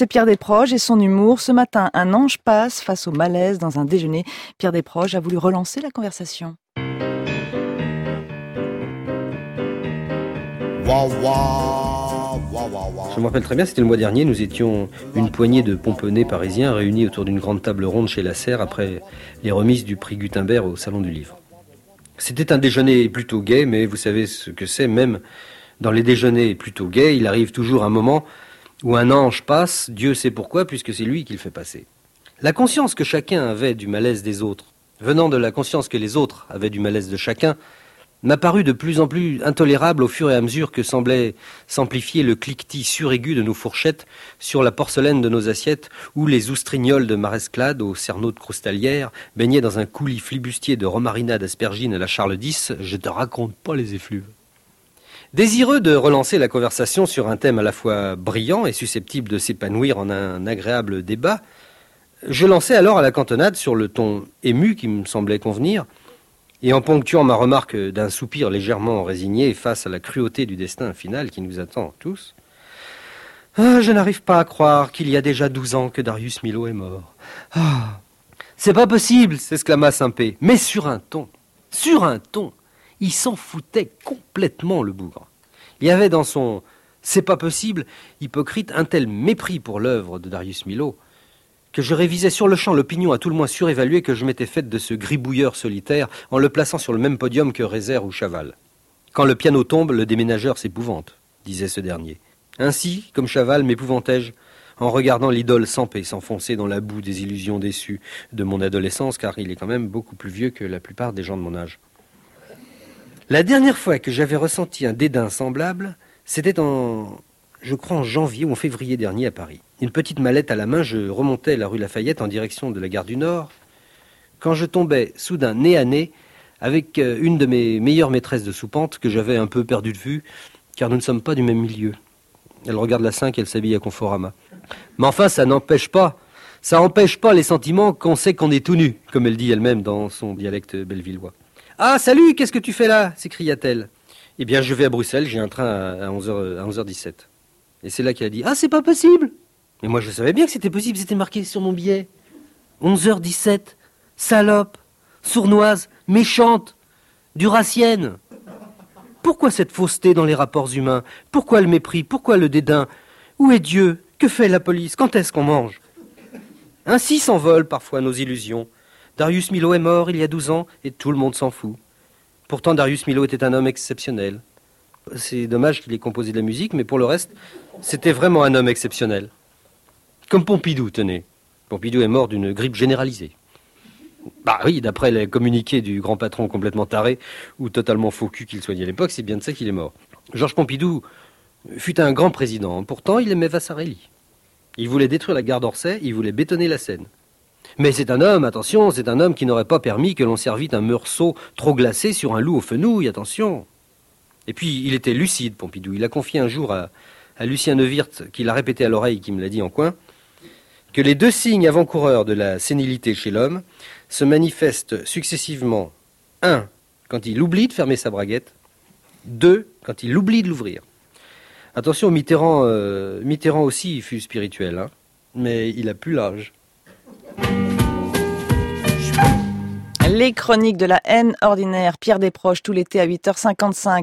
C'est Pierre Desproges et son humour. Ce matin, un ange passe face au malaise dans un déjeuner. Pierre Desproges a voulu relancer la conversation. Je me rappelle très bien, c'était le mois dernier, nous étions une poignée de pomponnés parisiens réunis autour d'une grande table ronde chez la Serre après les remises du prix Gutenberg au Salon du Livre. C'était un déjeuner plutôt gai, mais vous savez ce que c'est, même dans les déjeuners plutôt gais, il arrive toujours un moment où un ange passe, Dieu sait pourquoi, puisque c'est lui qui le fait passer. La conscience que chacun avait du malaise des autres, venant de la conscience que les autres avaient du malaise de chacun, m'a paru de plus en plus intolérable au fur et à mesure que semblait s'amplifier le cliquetis suraigu de nos fourchettes sur la porcelaine de nos assiettes ou les oustrignols de Maresclade aux cerneaux de croustalière baignaient dans un coulis flibustier de romarinade aspergine à la Charles X, je te raconte pas les effluves. Désireux de relancer la conversation sur un thème à la fois brillant et susceptible de s'épanouir en un agréable débat, je lançai alors à la cantonade sur le ton ému qui me semblait convenir, et en ponctuant ma remarque d'un soupir légèrement résigné face à la cruauté du destin final qui nous attend tous, ah, je n'arrive pas à croire qu'il y a déjà douze ans que Darius Milo est mort. Ah, c'est pas possible, s'exclama Saint-Pé, mais sur un ton, sur un ton, il s'en foutait complètement le bougre. Il y avait dans son c'est pas possible, hypocrite, un tel mépris pour l'œuvre de Darius Milo que je révisais sur le champ l'opinion à tout le moins surévaluée que je m'étais faite de ce gribouilleur solitaire en le plaçant sur le même podium que Rézère ou Chaval. Quand le piano tombe, le déménageur s'épouvante, disait ce dernier. Ainsi, comme Chaval, m'épouvantai-je en regardant l'idole sans paix s'enfoncer dans la boue des illusions déçues de mon adolescence, car il est quand même beaucoup plus vieux que la plupart des gens de mon âge. La dernière fois que j'avais ressenti un dédain semblable, c'était en, je crois, en janvier ou en février dernier à Paris une petite mallette à la main, je remontais la rue Lafayette en direction de la gare du Nord, quand je tombais soudain nez à nez avec euh, une de mes meilleures maîtresses de soupente que j'avais un peu perdu de vue, car nous ne sommes pas du même milieu. Elle regarde la 5 et elle s'habille à Conforama. Mais enfin, ça n'empêche pas, ça n'empêche pas les sentiments qu'on sait qu'on est tout nu, comme elle dit elle-même dans son dialecte bellevillois. Ah, salut, qu'est-ce que tu fais là? s'écria-t-elle. Eh bien, je vais à Bruxelles, j'ai un train à 11h, à 11h17. Et c'est là qu'elle a dit Ah, c'est pas possible mais moi, je savais bien que c'était possible, c'était marqué sur mon billet. 11h17, salope, sournoise, méchante, duracienne. Pourquoi cette fausseté dans les rapports humains? Pourquoi le mépris? Pourquoi le dédain? Où est Dieu? Que fait la police? Quand est-ce qu'on mange? Ainsi s'envolent parfois nos illusions. Darius Milo est mort il y a douze ans et tout le monde s'en fout. Pourtant, Darius Milo était un homme exceptionnel. C'est dommage qu'il ait composé de la musique, mais pour le reste, c'était vraiment un homme exceptionnel. Comme Pompidou, tenez. Pompidou est mort d'une grippe généralisée. Bah oui, d'après les communiqués du grand patron complètement taré ou totalement faux cul qu'il soignait à l'époque, c'est bien de ça qu'il est mort. Georges Pompidou fut un grand président. Pourtant, il aimait Vassarelli. Il voulait détruire la gare d'Orsay, il voulait bétonner la Seine. Mais c'est un homme, attention, c'est un homme qui n'aurait pas permis que l'on servît un meursault trop glacé sur un loup aux fenouilles, attention. Et puis, il était lucide, Pompidou. Il a confié un jour à, Lucien Neuwirth, qui l'a répété à l'oreille, qui me l'a dit en coin, que les deux signes avant-coureurs de la sénilité chez l'homme se manifestent successivement, un, quand il oublie de fermer sa braguette, deux, quand il oublie de l'ouvrir. Attention, Mitterrand, euh, Mitterrand aussi fut spirituel, hein, mais il a plus l'âge. Les chroniques de la haine ordinaire, Pierre Desproges, tout l'été à 8h55.